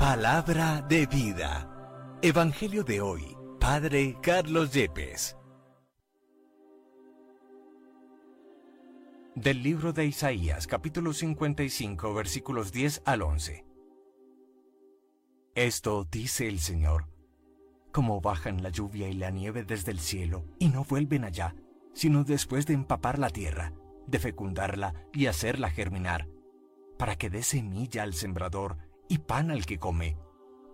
Palabra de vida. Evangelio de hoy. Padre Carlos Yepes. Del libro de Isaías, capítulo 55, versículos 10 al 11. Esto dice el Señor. Como bajan la lluvia y la nieve desde el cielo y no vuelven allá, sino después de empapar la tierra, de fecundarla y hacerla germinar, para que dé semilla al sembrador y pan al que come.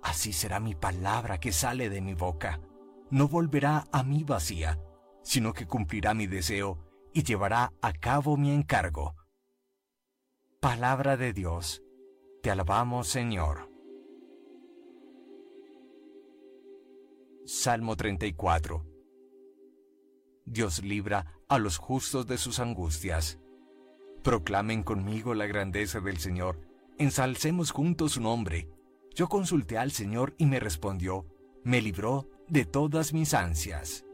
Así será mi palabra que sale de mi boca. No volverá a mí vacía, sino que cumplirá mi deseo y llevará a cabo mi encargo. Palabra de Dios. Te alabamos, Señor. Salmo 34 Dios libra a los justos de sus angustias. Proclamen conmigo la grandeza del Señor, ensalcemos juntos su nombre. Yo consulté al Señor y me respondió, me libró de todas mis ansias.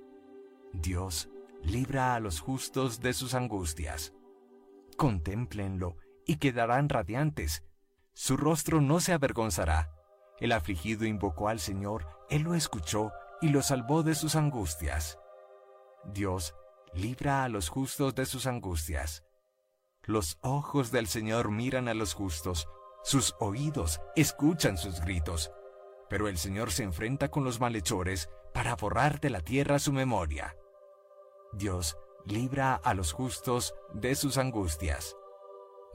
Dios libra a los justos de sus angustias. Contémplenlo y quedarán radiantes. Su rostro no se avergonzará. El afligido invocó al Señor, Él lo escuchó y lo salvó de sus angustias. Dios libra a los justos de sus angustias. Los ojos del Señor miran a los justos, sus oídos escuchan sus gritos, pero el Señor se enfrenta con los malhechores para borrar de la tierra su memoria. Dios libra a los justos de sus angustias.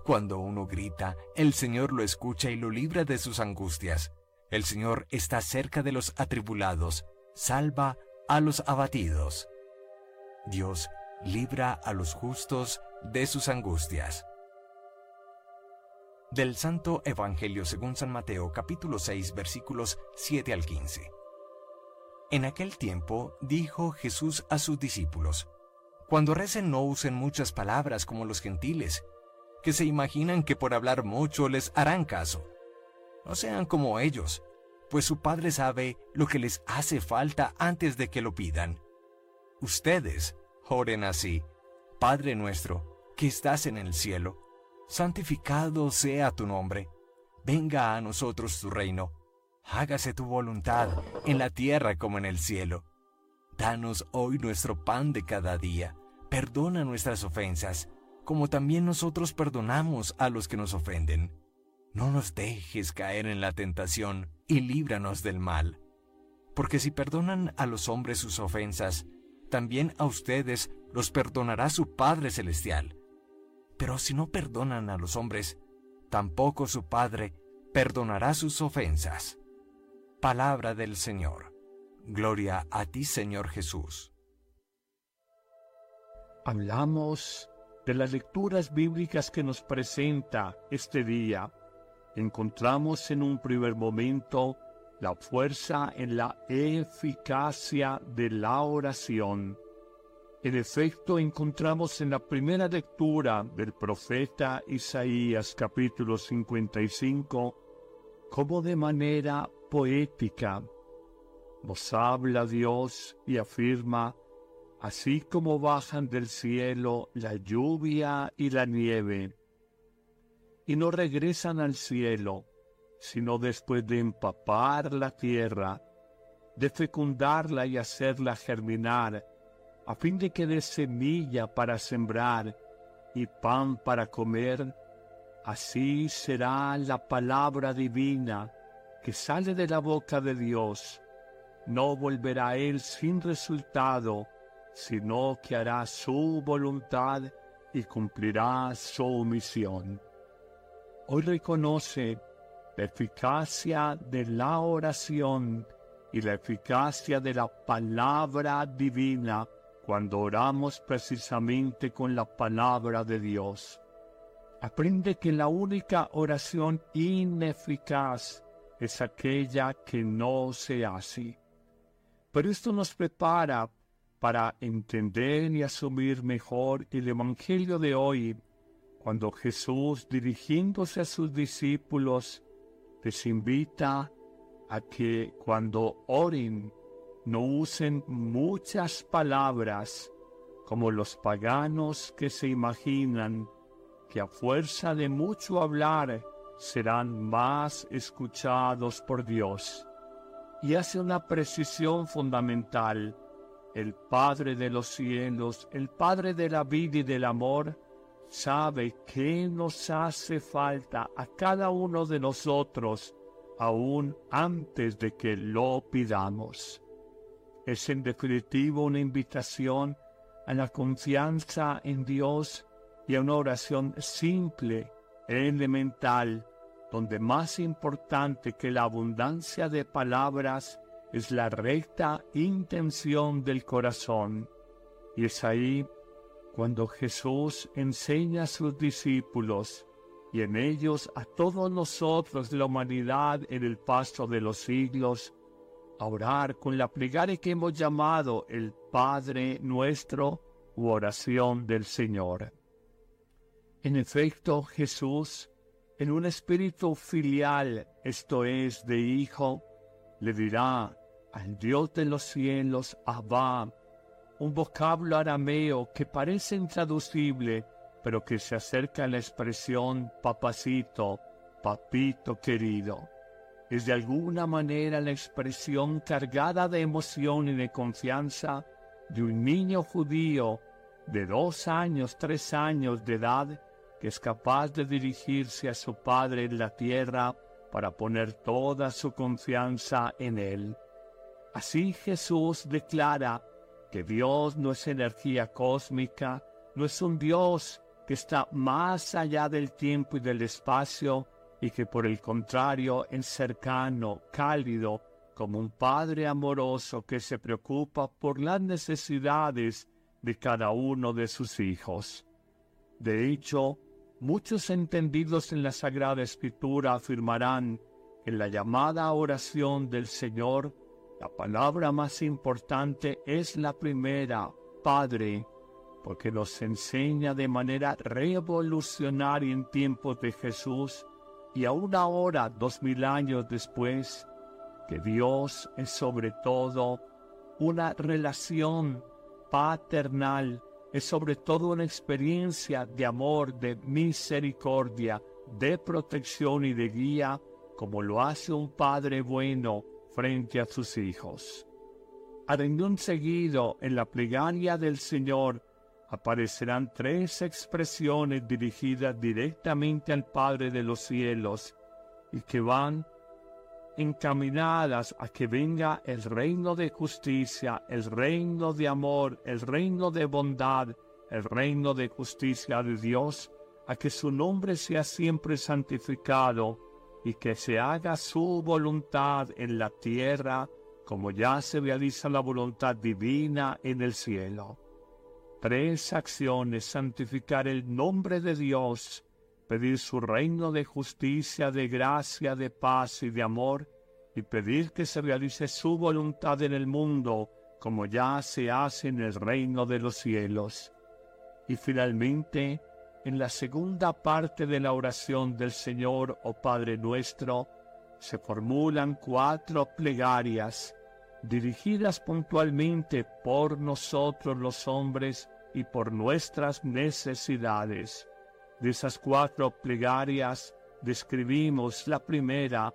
Cuando uno grita, el Señor lo escucha y lo libra de sus angustias. El Señor está cerca de los atribulados, salva a los abatidos. Dios libra a los justos de sus angustias. Del Santo Evangelio según San Mateo capítulo 6 versículos 7 al 15. En aquel tiempo dijo Jesús a sus discípulos, Cuando recen no usen muchas palabras como los gentiles, que se imaginan que por hablar mucho les harán caso. No sean como ellos, pues su Padre sabe lo que les hace falta antes de que lo pidan. Ustedes oren así. Padre nuestro, que estás en el cielo, santificado sea tu nombre. Venga a nosotros tu reino. Hágase tu voluntad en la tierra como en el cielo. Danos hoy nuestro pan de cada día. Perdona nuestras ofensas, como también nosotros perdonamos a los que nos ofenden. No nos dejes caer en la tentación y líbranos del mal. Porque si perdonan a los hombres sus ofensas, también a ustedes los perdonará su Padre Celestial. Pero si no perdonan a los hombres, tampoco su Padre perdonará sus ofensas. Palabra del Señor. Gloria a ti, Señor Jesús. Hablamos de las lecturas bíblicas que nos presenta este día. Encontramos en un primer momento la fuerza en la eficacia de la oración. En efecto, encontramos en la primera lectura del profeta Isaías capítulo 55 como de manera poética. Nos habla Dios y afirma, así como bajan del cielo la lluvia y la nieve, y no regresan al cielo, sino después de empapar la tierra, de fecundarla y hacerla germinar, a fin de que dé semilla para sembrar y pan para comer, así será la palabra divina que sale de la boca de Dios. No volverá él sin resultado, sino que hará su voluntad y cumplirá su misión. Hoy reconoce la eficacia de la oración y la eficacia de la palabra divina cuando oramos precisamente con la palabra de Dios. Aprende que la única oración ineficaz es aquella que no se hace. Pero esto nos prepara para entender y asumir mejor el Evangelio de hoy, cuando Jesús, dirigiéndose a sus discípulos, les invita a que cuando oren no usen muchas palabras como los paganos que se imaginan que a fuerza de mucho hablar serán más escuchados por Dios. Y hace una precisión fundamental. El Padre de los cielos, el Padre de la vida y del amor, sabe qué nos hace falta a cada uno de nosotros aún antes de que lo pidamos. Es en definitivo una invitación a la confianza en Dios y a una oración simple elemental, donde más importante que la abundancia de palabras es la recta intención del corazón. Y es ahí cuando Jesús enseña a sus discípulos y en ellos a todos nosotros la humanidad en el paso de los siglos, a con la plegaria que hemos llamado el Padre nuestro u oración del Señor. En efecto, Jesús, en un espíritu filial, esto es, de hijo, le dirá al Dios de los cielos, Abba, un vocablo arameo que parece intraducible, pero que se acerca a la expresión papacito, papito querido. Es de alguna manera la expresión cargada de emoción y de confianza de un niño judío de dos años, tres años de edad, que es capaz de dirigirse a su Padre en la tierra para poner toda su confianza en Él. Así Jesús declara que Dios no es energía cósmica, no es un Dios que está más allá del tiempo y del espacio y que por el contrario es cercano, cálido, como un Padre amoroso que se preocupa por las necesidades de cada uno de sus hijos. De hecho, muchos entendidos en la Sagrada Escritura afirmarán que la llamada oración del Señor, la palabra más importante es la primera, Padre, porque nos enseña de manera revolucionaria en tiempos de Jesús y aún ahora, dos mil años después, que Dios es sobre todo una relación paternal, es sobre todo una experiencia de amor, de misericordia, de protección y de guía, como lo hace un padre bueno frente a sus hijos. A un seguido, en la plegaria del Señor, aparecerán tres expresiones dirigidas directamente al Padre de los cielos y que van encaminadas a que venga el reino de justicia, el reino de amor, el reino de bondad, el reino de justicia de Dios, a que su nombre sea siempre santificado y que se haga su voluntad en la tierra como ya se realiza la voluntad divina en el cielo. Tres acciones, santificar el nombre de Dios, pedir su reino de justicia, de gracia, de paz y de amor, y pedir que se realice su voluntad en el mundo, como ya se hace en el reino de los cielos. Y finalmente, en la segunda parte de la oración del Señor o oh Padre nuestro, se formulan cuatro plegarias dirigidas puntualmente por nosotros los hombres y por nuestras necesidades. De esas cuatro plegarias describimos la primera,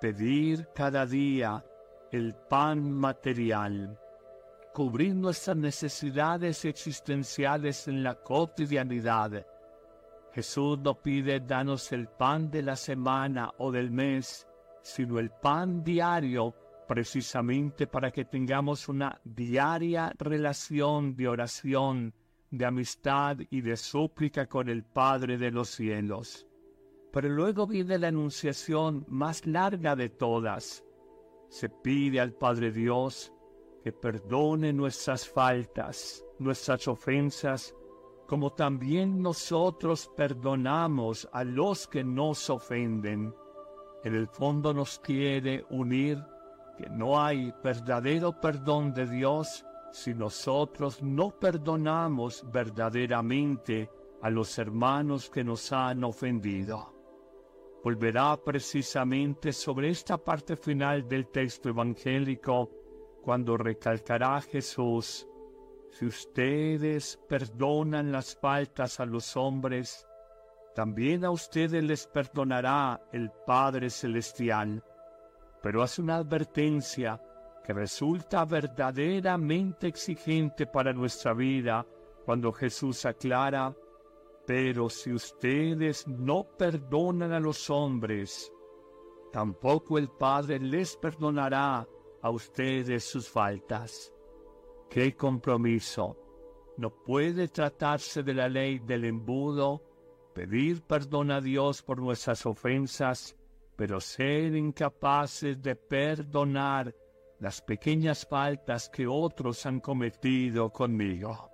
pedir cada día el pan material, cubrir nuestras necesidades existenciales en la cotidianidad. Jesús no pide danos el pan de la semana o del mes, sino el pan diario precisamente para que tengamos una diaria relación de oración, de amistad y de súplica con el Padre de los cielos. Pero luego viene la anunciación más larga de todas. Se pide al Padre Dios que perdone nuestras faltas, nuestras ofensas, como también nosotros perdonamos a los que nos ofenden. En el fondo nos quiere unir que no hay verdadero perdón de Dios si nosotros no perdonamos verdaderamente a los hermanos que nos han ofendido. Volverá precisamente sobre esta parte final del texto evangélico cuando recalcará Jesús, si ustedes perdonan las faltas a los hombres, también a ustedes les perdonará el Padre Celestial. Pero hace una advertencia que resulta verdaderamente exigente para nuestra vida cuando Jesús aclara, pero si ustedes no perdonan a los hombres, tampoco el Padre les perdonará a ustedes sus faltas. ¡Qué compromiso! No puede tratarse de la ley del embudo pedir perdón a Dios por nuestras ofensas, pero ser incapaces de perdonar las pequeñas faltas que otros han cometido conmigo.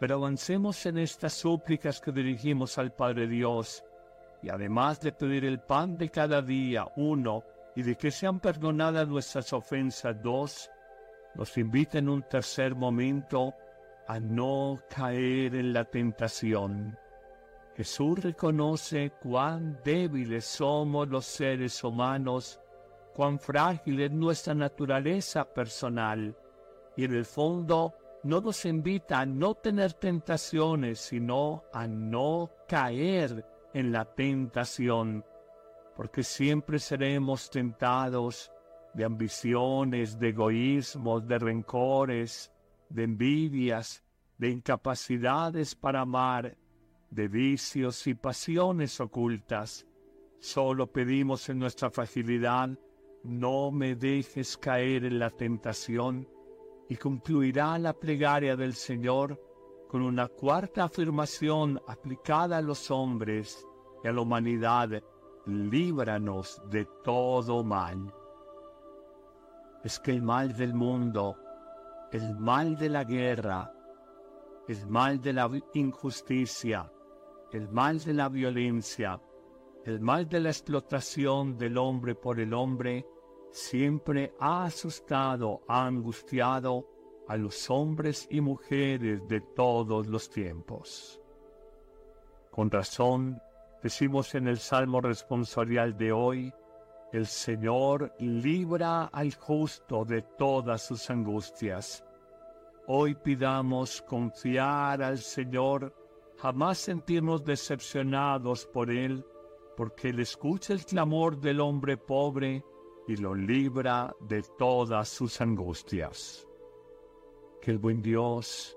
Pero avancemos en estas súplicas que dirigimos al Padre Dios, y además de pedir el pan de cada día, uno, y de que sean perdonadas nuestras ofensas, dos, nos invita en un tercer momento a no caer en la tentación. Jesús reconoce cuán débiles somos los seres humanos, cuán frágil es nuestra naturaleza personal, y en el fondo no nos invita a no tener tentaciones, sino a no caer en la tentación, porque siempre seremos tentados de ambiciones, de egoísmos, de rencores, de envidias, de incapacidades para amar, de vicios y pasiones ocultas. Solo pedimos en nuestra fragilidad, no me dejes caer en la tentación, y concluirá la plegaria del Señor con una cuarta afirmación aplicada a los hombres y a la humanidad, líbranos de todo mal. Es que el mal del mundo, el mal de la guerra, el mal de la injusticia, el mal de la violencia, el mal de la explotación del hombre por el hombre, siempre ha asustado, ha angustiado a los hombres y mujeres de todos los tiempos. Con razón, decimos en el Salmo responsorial de hoy, el Señor libra al justo de todas sus angustias. Hoy pidamos confiar al Señor jamás sentirnos decepcionados por Él, porque Él escucha el clamor del hombre pobre y lo libra de todas sus angustias. Que el buen Dios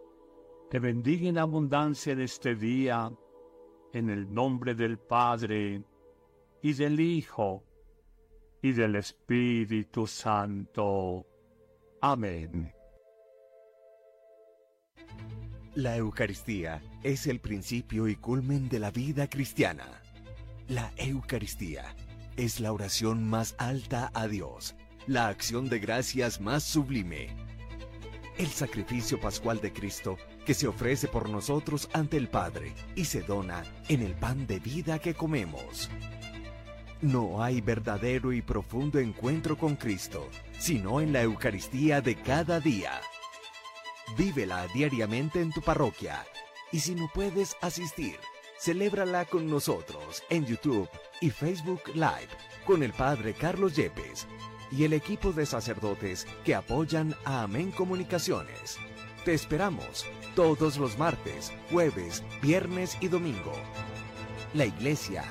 te bendiga en abundancia en este día, en el nombre del Padre, y del Hijo, y del Espíritu Santo. Amén. La Eucaristía es el principio y culmen de la vida cristiana. La Eucaristía es la oración más alta a Dios, la acción de gracias más sublime. El sacrificio pascual de Cristo que se ofrece por nosotros ante el Padre y se dona en el pan de vida que comemos. No hay verdadero y profundo encuentro con Cristo, sino en la Eucaristía de cada día. Vívela diariamente en tu parroquia y si no puedes asistir, celébrala con nosotros en YouTube y Facebook Live con el Padre Carlos Yepes y el equipo de sacerdotes que apoyan a Amén Comunicaciones. Te esperamos todos los martes, jueves, viernes y domingo. La Iglesia